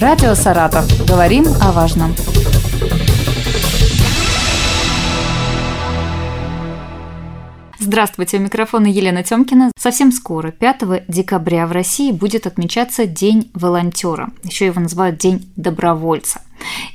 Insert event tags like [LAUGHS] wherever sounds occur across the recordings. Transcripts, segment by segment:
Радио «Саратов». Говорим о важном. Здравствуйте, у микрофона Елена Тёмкина. Совсем скоро, 5 декабря в России будет отмечаться День волонтера. Еще его называют День добровольца.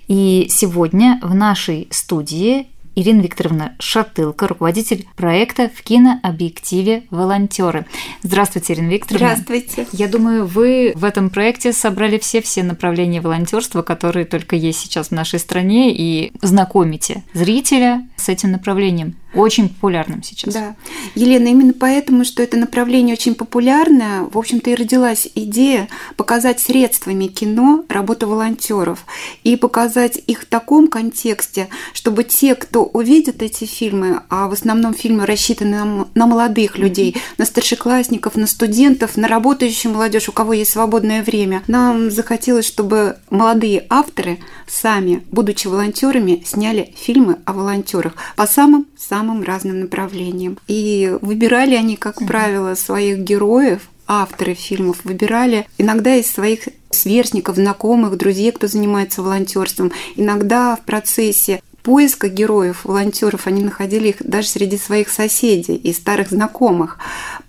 И сегодня в нашей студии Ирина Викторовна Шатылка, руководитель проекта в кинообъективе «Волонтеры». Здравствуйте, Ирина Викторовна. Здравствуйте. Я думаю, вы в этом проекте собрали все-все направления волонтерства, которые только есть сейчас в нашей стране, и знакомите зрителя с этим направлением очень популярным сейчас. Да. Елена, именно поэтому, что это направление очень популярное, в общем-то и родилась идея показать средствами кино работу волонтеров и показать их в таком контексте, чтобы те, кто увидит эти фильмы, а в основном фильмы рассчитаны на, на молодых людей, на старшеклассников, на студентов, на работающую молодежь, у кого есть свободное время, нам захотелось, чтобы молодые авторы сами, будучи волонтерами, сняли фильмы о волонтерах по самым-самым самым разным направлениям. И выбирали они, как правило, своих героев, авторы фильмов выбирали иногда из своих сверстников, знакомых, друзей, кто занимается волонтерством. Иногда в процессе поиска героев, волонтеров, они находили их даже среди своих соседей и старых знакомых.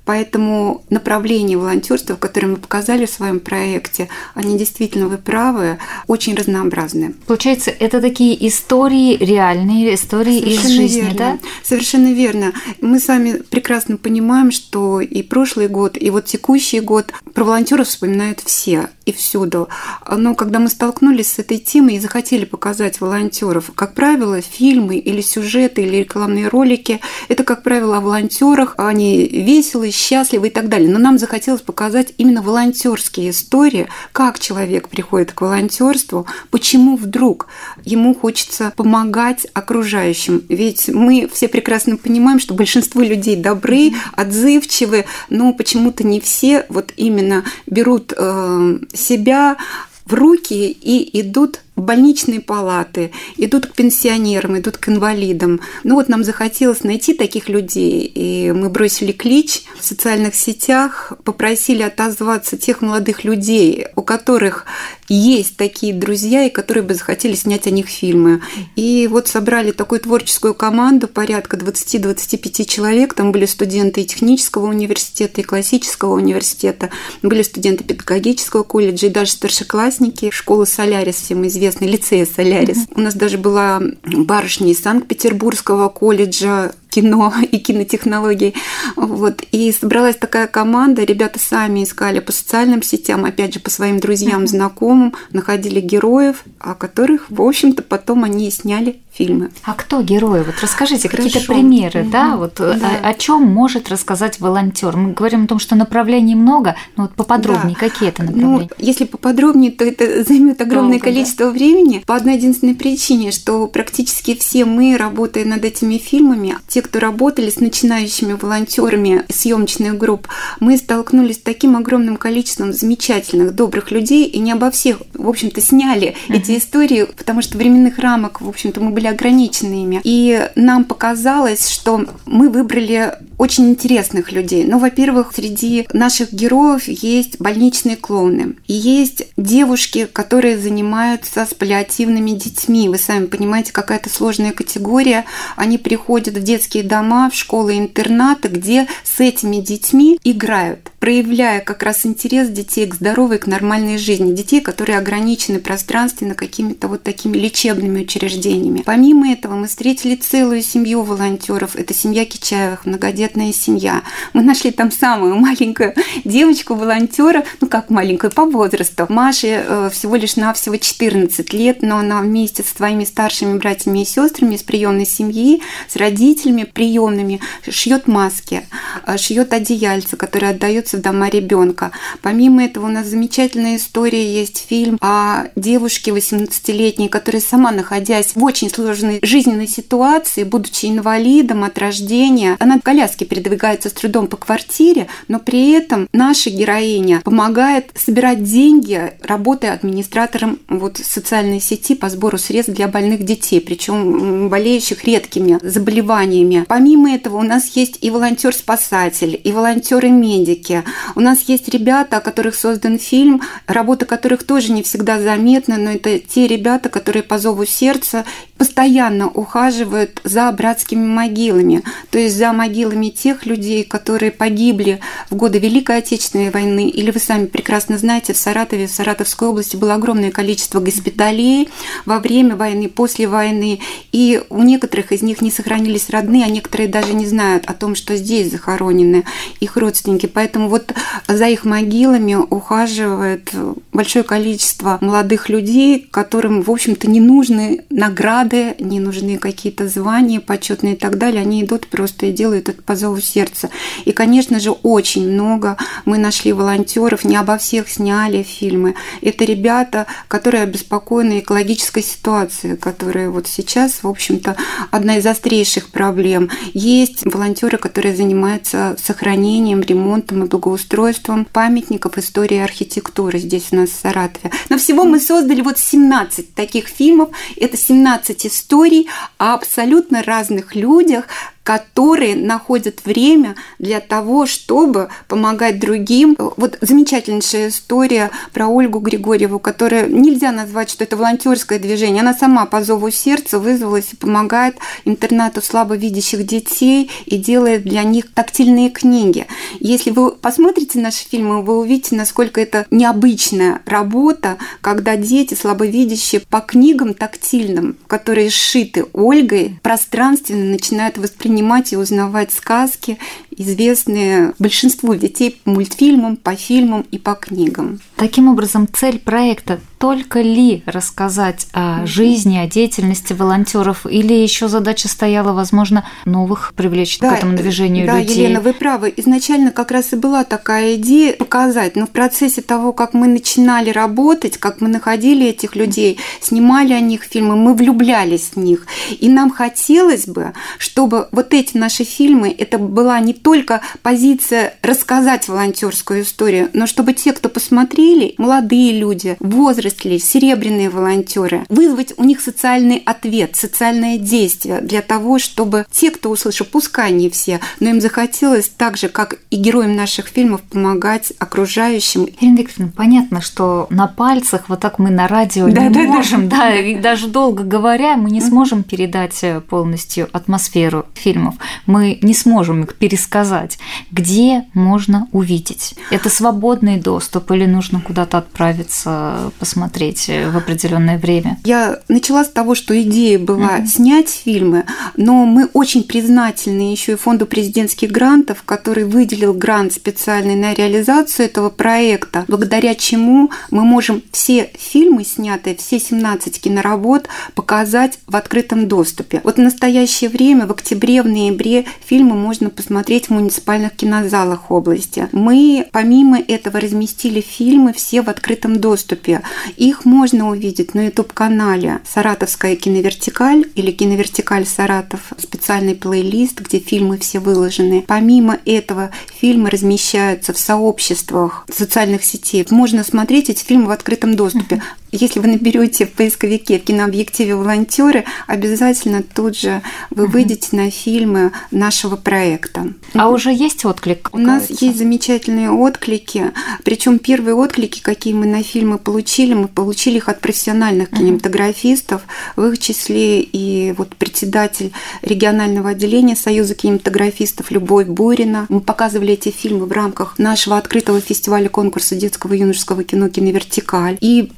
Поэтому направления волонтерства, которые мы показали в своем проекте, они действительно, вы правы, очень разнообразные. Получается, это такие истории, реальные истории Совершенно из жизни, верно. да? Совершенно верно. Мы с вами прекрасно понимаем, что и прошлый год, и вот текущий год про волонтеров вспоминают все и всюду. Но когда мы столкнулись с этой темой и захотели показать волонтеров, как правило, фильмы или сюжеты или рекламные ролики, это, как правило, о волонтерах, они веселые, счастливы и так далее. Но нам захотелось показать именно волонтерские истории, как человек приходит к волонтерству, почему вдруг ему хочется помогать окружающим. Ведь мы все прекрасно понимаем, что большинство людей добры, отзывчивы, но почему-то не все вот именно берут э, себя в руки и идут больничные палаты, идут к пенсионерам, идут к инвалидам. Ну вот нам захотелось найти таких людей, и мы бросили клич в социальных сетях, попросили отозваться тех молодых людей, у которых есть такие друзья, и которые бы захотели снять о них фильмы. И вот собрали такую творческую команду, порядка 20-25 человек. Там были студенты и технического университета, и классического университета, были студенты педагогического колледжа, и даже старшеклассники школы «Солярис», всем известной известный лицей «Солярис». У нас даже была барышня из Санкт-Петербургского колледжа кино и кинотехнологий. Вот. И собралась такая команда, ребята сами искали по социальным сетям, опять же, по своим друзьям, mm-hmm. знакомым, находили героев, о которых, в общем-то, потом они и сняли фильмы. А кто герои? Вот расскажите какие-то примеры, угу. да, вот да. о, о чем может рассказать волонтер. Мы говорим о том, что направлений много, но вот поподробнее да. какие это ну, направления? Ну, если поподробнее, то это займет огромное Долго, количество да? времени по одной единственной причине, что практически все мы, работая над этими фильмами, те, кто работали с начинающими волонтерами съемочных групп, мы столкнулись с таким огромным количеством замечательных, добрых людей, и не обо всех, в общем-то, сняли uh-huh. эти истории, потому что временных рамок, в общем-то, мы были ограничены ими. И нам показалось, что мы выбрали очень интересных людей. Ну, во-первых, среди наших героев есть больничные клоуны. И есть девушки, которые занимаются с паллиативными детьми. Вы сами понимаете, какая-то сложная категория. Они приходят в детские детские дома, в школы-интернаты, где с этими детьми играют, проявляя как раз интерес детей к здоровой, к нормальной жизни, детей, которые ограничены пространственно какими-то вот такими лечебными учреждениями. Помимо этого мы встретили целую семью волонтеров. Это семья Кичаевых, многодетная семья. Мы нашли там самую маленькую девочку волонтера, ну как маленькую по возрасту. Маше э, всего лишь навсего 14 лет, но она вместе со своими старшими братьями и сестрами из приемной семьи, с родителями приемными, шьет маски, э, шьет одеяльца, которые отдаются в дома ребенка. Помимо этого у нас замечательная история есть фильм о девушке 18-летней, которая сама, находясь в очень сложной жизненной ситуации, будучи инвалидом от рождения, она в коляске передвигается с трудом по квартире, но при этом наша героиня помогает собирать деньги, работая администратором вот социальной сети по сбору средств для больных детей, причем болеющих редкими заболеваниями семьями. Помимо этого у нас есть и волонтер-спасатель, и волонтеры-медики. У нас есть ребята, о которых создан фильм, работа которых тоже не всегда заметна, но это те ребята, которые по зову сердца постоянно ухаживают за братскими могилами, то есть за могилами тех людей, которые погибли в годы Великой Отечественной войны. Или вы сами прекрасно знаете, в Саратове, в Саратовской области было огромное количество госпиталей во время войны, после войны. И у некоторых из них не сохранились родные, а некоторые даже не знают о том, что здесь захоронены их родственники. Поэтому вот за их могилами ухаживает большое количество молодых людей, которым, в общем-то, не нужны награды, не нужны какие-то звания почетные и так далее. Они идут просто и делают это по зову сердца. И, конечно же, очень много мы нашли волонтеров, не обо всех сняли фильмы. Это ребята, которые обеспокоены экологической ситуацией, которая вот сейчас, в общем-то, одна из острейших проблем. Есть волонтеры, которые занимаются сохранением, ремонтом и благоустройством памятников истории архитектуры здесь у нас в Саратове. Но всего мы создали вот 17 таких фильмов. Это 17 историй о абсолютно разных людях, которые находят время для того, чтобы помогать другим. Вот замечательнейшая история про Ольгу Григорьеву, которая нельзя назвать, что это волонтерское движение. Она сама по зову сердца вызвалась и помогает интернату слабовидящих детей и делает для них тактильные книги. Если вы посмотрите наши фильмы, вы увидите, насколько это необычная работа, когда дети слабовидящие по книгам тактильным, которые сшиты Ольгой, пространственно начинают воспринимать понимать и узнавать сказки, известные большинству детей по мультфильмам, по фильмам и по книгам. Таким образом, цель проекта только ли рассказать о жизни, о деятельности волонтеров, или еще задача стояла, возможно, новых привлечь да, к этому движению да, людей? Да, Елена, вы правы. Изначально как раз и была такая идея показать, но в процессе того, как мы начинали работать, как мы находили этих людей, снимали о них фильмы, мы влюблялись в них. И нам хотелось бы, чтобы вот эти наши фильмы, это была не только позиция рассказать волонтерскую историю, но чтобы те, кто посмотрели, молодые люди, возрастли, серебряные волонтеры, вызвать у них социальный ответ, социальное действие для того, чтобы те, кто услышал, пускай не все, но им захотелось так же, как и героям наших фильмов, помогать окружающим. Ирина Викторовна, понятно, что на пальцах вот так мы на радио да, не да, можем, да, да, и даже долго говоря, мы не сможем передать полностью атмосферу фильмов. Мы не сможем их пересказать сказать, где можно увидеть? Это свободный доступ или нужно куда-то отправиться посмотреть в определенное время? Я начала с того, что идея была mm-hmm. снять фильмы, но мы очень признательны еще и фонду президентских грантов, который выделил грант специальный на реализацию этого проекта, благодаря чему мы можем все фильмы снятые, все 17 киноработ показать в открытом доступе. Вот в настоящее время, в октябре, в ноябре фильмы можно посмотреть в муниципальных кинозалах области. Мы помимо этого разместили фильмы все в открытом доступе. Их можно увидеть на YouTube-канале «Саратовская киновертикаль» или «Киновертикаль Саратов», специальный плейлист, где фильмы все выложены. Помимо этого, фильмы размещаются в сообществах социальных сетей. Можно смотреть эти фильмы в открытом доступе. Если вы наберете в поисковике в кинообъективе волонтеры, обязательно тут же вы выйдете на фильмы нашего проекта. А уже есть отклик? У нас есть замечательные отклики. Причем первые отклики, какие мы на фильмы получили, мы получили их от профессиональных кинематографистов, в их числе и вот председатель регионального отделения Союза кинематографистов Любовь Бурина. Мы показывали эти фильмы в рамках нашего открытого фестиваля конкурса детского и юношеского кино «Киновертикаль». И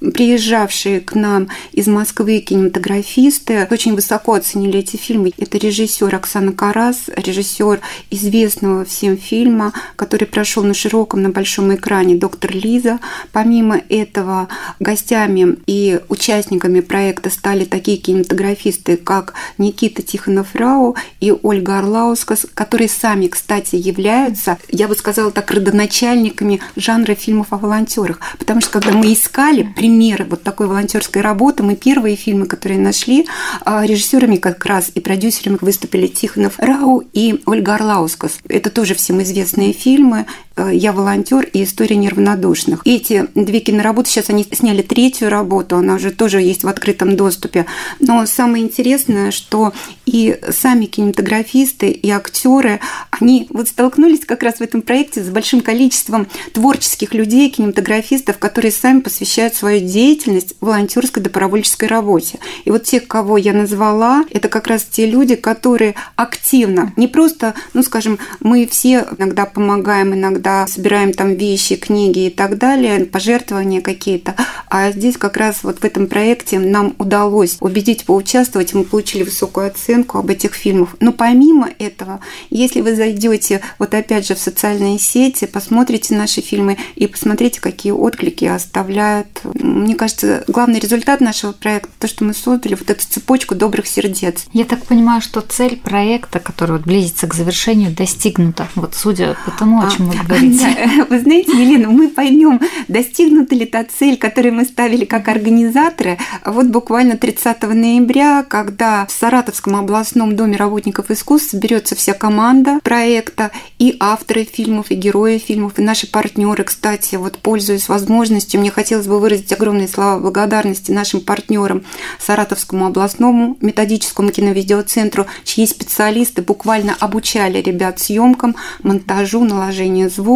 приезжавшие к нам из Москвы кинематографисты очень высоко оценили эти фильмы. Это режиссер Оксана Карас, режиссер известного всем фильма, который прошел на широком, на большом экране «Доктор Лиза». Помимо этого, гостями и участниками проекта стали такие кинематографисты, как Никита Тихонов-Рау и Ольга Орлаускас, которые сами, кстати, являются, я бы сказала так, родоначальниками жанра фильмов о волонтерах. Потому что когда мы искали примеры вот такой волонтерской работы, мы первые фильмы, которые нашли, а, режиссерами как раз и продюсерами выступили Тихонов Рау и Ольга Орлаускас. Это тоже всем известные фильмы. Э, «Я волонтер» и «История неравнодушных». Эти две киноработы, сейчас они сняли третью работу, она уже тоже есть в открытом доступе. Но самое интересное, что и сами кинематографисты, и актеры, они вот столкнулись как раз в этом проекте с большим количеством творческих людей, кинематографистов, которые сами посвящают свою деятельность волонтерской добровольческой работе. И вот тех, кого я назвала, это как раз те люди, которые активно, не просто, ну, скажем, мы все иногда помогаем, иногда собираем там вещи, книги и так далее, пожертвования какие-то, а здесь как раз вот в этом проекте нам удалось убедить поучаствовать, мы получили высокую оценку об этих фильмах. Но помимо этого, если вы зайдете вот опять же в социальные сети, посмотрите наши фильмы и посмотрите, какие отклики оставляют. Мне кажется, главный результат нашего проекта, то, что мы создали вот эту цепочку добрых сердец. Я так понимаю, что цель проекта, который вот близится к завершению, достигнута. Вот судя по тому, о чем а, вы говорите. Да, вы знаете, Елена, мы поймем, достигнута ли та цель, которую мы ставили как организаторы. Вот буквально 30 ноября, когда в Саратовском областном доме работников искусств соберется вся команда проекта и авторы фильмов, и герои фильмов, и наши партнеры, кстати, вот пользуясь возможностью, мне хотелось бы выразить огромные слова благодарности нашим партнерам Саратовскому областному методическому киновидеоцентру, чьи специалисты буквально обучали ребят съемкам, монтажу, наложению звука.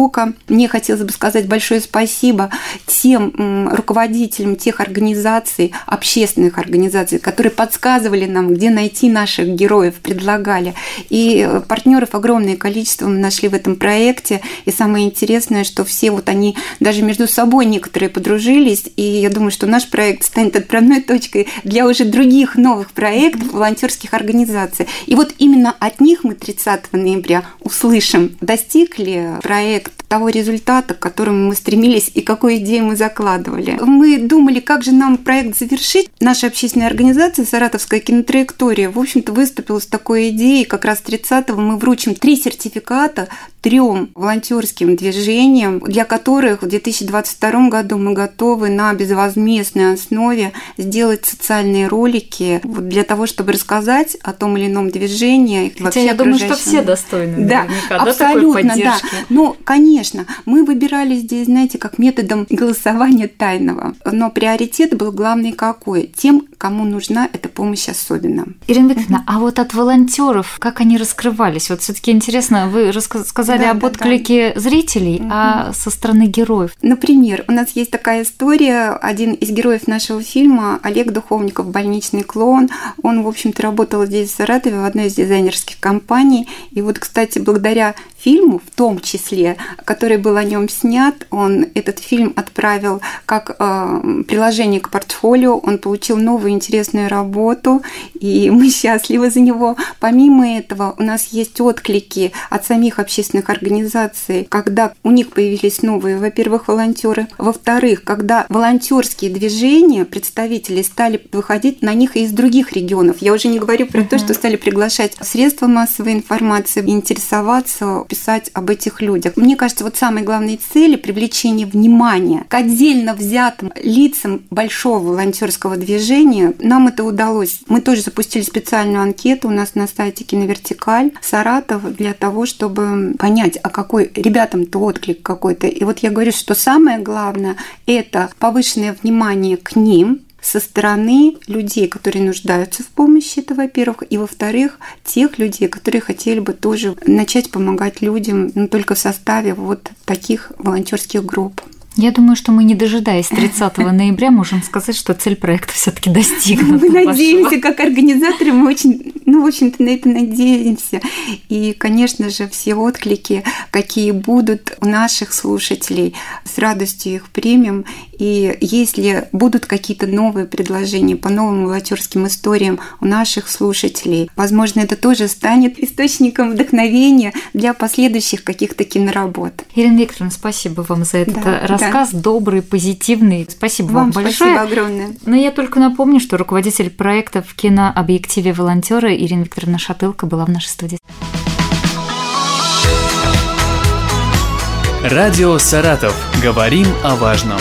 Мне хотелось бы сказать большое спасибо тем руководителям тех организаций, общественных организаций, которые подсказывали нам, где найти наших героев, предлагали. И э, партнеров огромное количество мы нашли в этом проекте. И самое интересное, что все вот они даже между собой некоторые подружились. И я думаю, что наш проект станет отправной точкой для уже других новых проектов волонтерских организаций. И вот именно от них мы 30 ноября услышим, достиг ли проект того результата, к которому мы стремились и какую идею мы закладывали. Мы думали, как же нам проект завершить. Наша общественная организация «Саратовская кинотраектория» в общем-то выступила с такой идеей. Как раз 30-го мы вручим три сертификата трем волонтерским движениям, для которых в 2022 году мы готовы на безвозмездной основе сделать социальные ролики для того, чтобы рассказать о том или ином движении. Хотя я думаю, что все достойны да, абсолютно, да. Ну, конечно, мы выбирали здесь, знаете, как методом голосования тайного. Но приоритет был главный какой? Тем, кому нужна эта помощь особенно. Ирина Викторовна, угу. а вот от волонтеров, как они раскрывались? Вот все таки интересно, вы рассказали сказали да, об отклике да, да. зрителей, угу. а со стороны героев. Например, у нас есть такая история. Один из героев нашего фильма, Олег Духовников, больничный клоун, он, в общем-то, работал здесь, в Саратове, в одной из дизайнерских компаний. И вот, кстати, благодаря фильму, в том числе, который был о нем снят, он этот фильм отправил как э, приложение к портфолио, он получил новую интересную работу, и [LAUGHS] мы счастливы за него. Помимо этого, у нас есть отклики от самих общественных организаций, когда у них появились новые, во-первых, волонтеры, во-вторых, когда волонтерские движения, представители стали выходить на них из других регионов. Я уже не говорю про uh-huh. то, что стали приглашать средства массовой информации, интересоваться писать об этих людях. Мне кажется, вот самой главной цели привлечение внимания к отдельно взятым лицам большого волонтерского движения. Нам это удалось. Мы тоже запустили специальную анкету у нас на сайте Киновертикаль Саратов для того, чтобы понять, а какой ребятам-то отклик какой-то. И вот я говорю, что самое главное – это повышенное внимание к ним, со стороны людей, которые нуждаются в помощи, это во-первых, и во-вторых, тех людей, которые хотели бы тоже начать помогать людям, но только в составе вот таких волонтерских групп. Я думаю, что мы, не дожидаясь 30 [LAUGHS] ноября, можем сказать, что цель проекта все-таки достигнута. Мы надеемся, как организаторы, мы очень, ну, в общем-то, на это надеемся. И, конечно же, все отклики, какие будут у наших слушателей, с радостью их примем. И если будут какие-то новые предложения по новым волонтерским историям у наших слушателей, возможно, это тоже станет источником вдохновения для последующих каких-то киноработ. Ирина Викторовна, спасибо вам за этот да, рассказ, да. добрый, позитивный. Спасибо вам, вам большое. Спасибо огромное. Но я только напомню, что руководитель проекта в кинообъективе волонтера Ирина Викторовна Шатылка была в нашей студии. Радио «Саратов». Говорим о важном.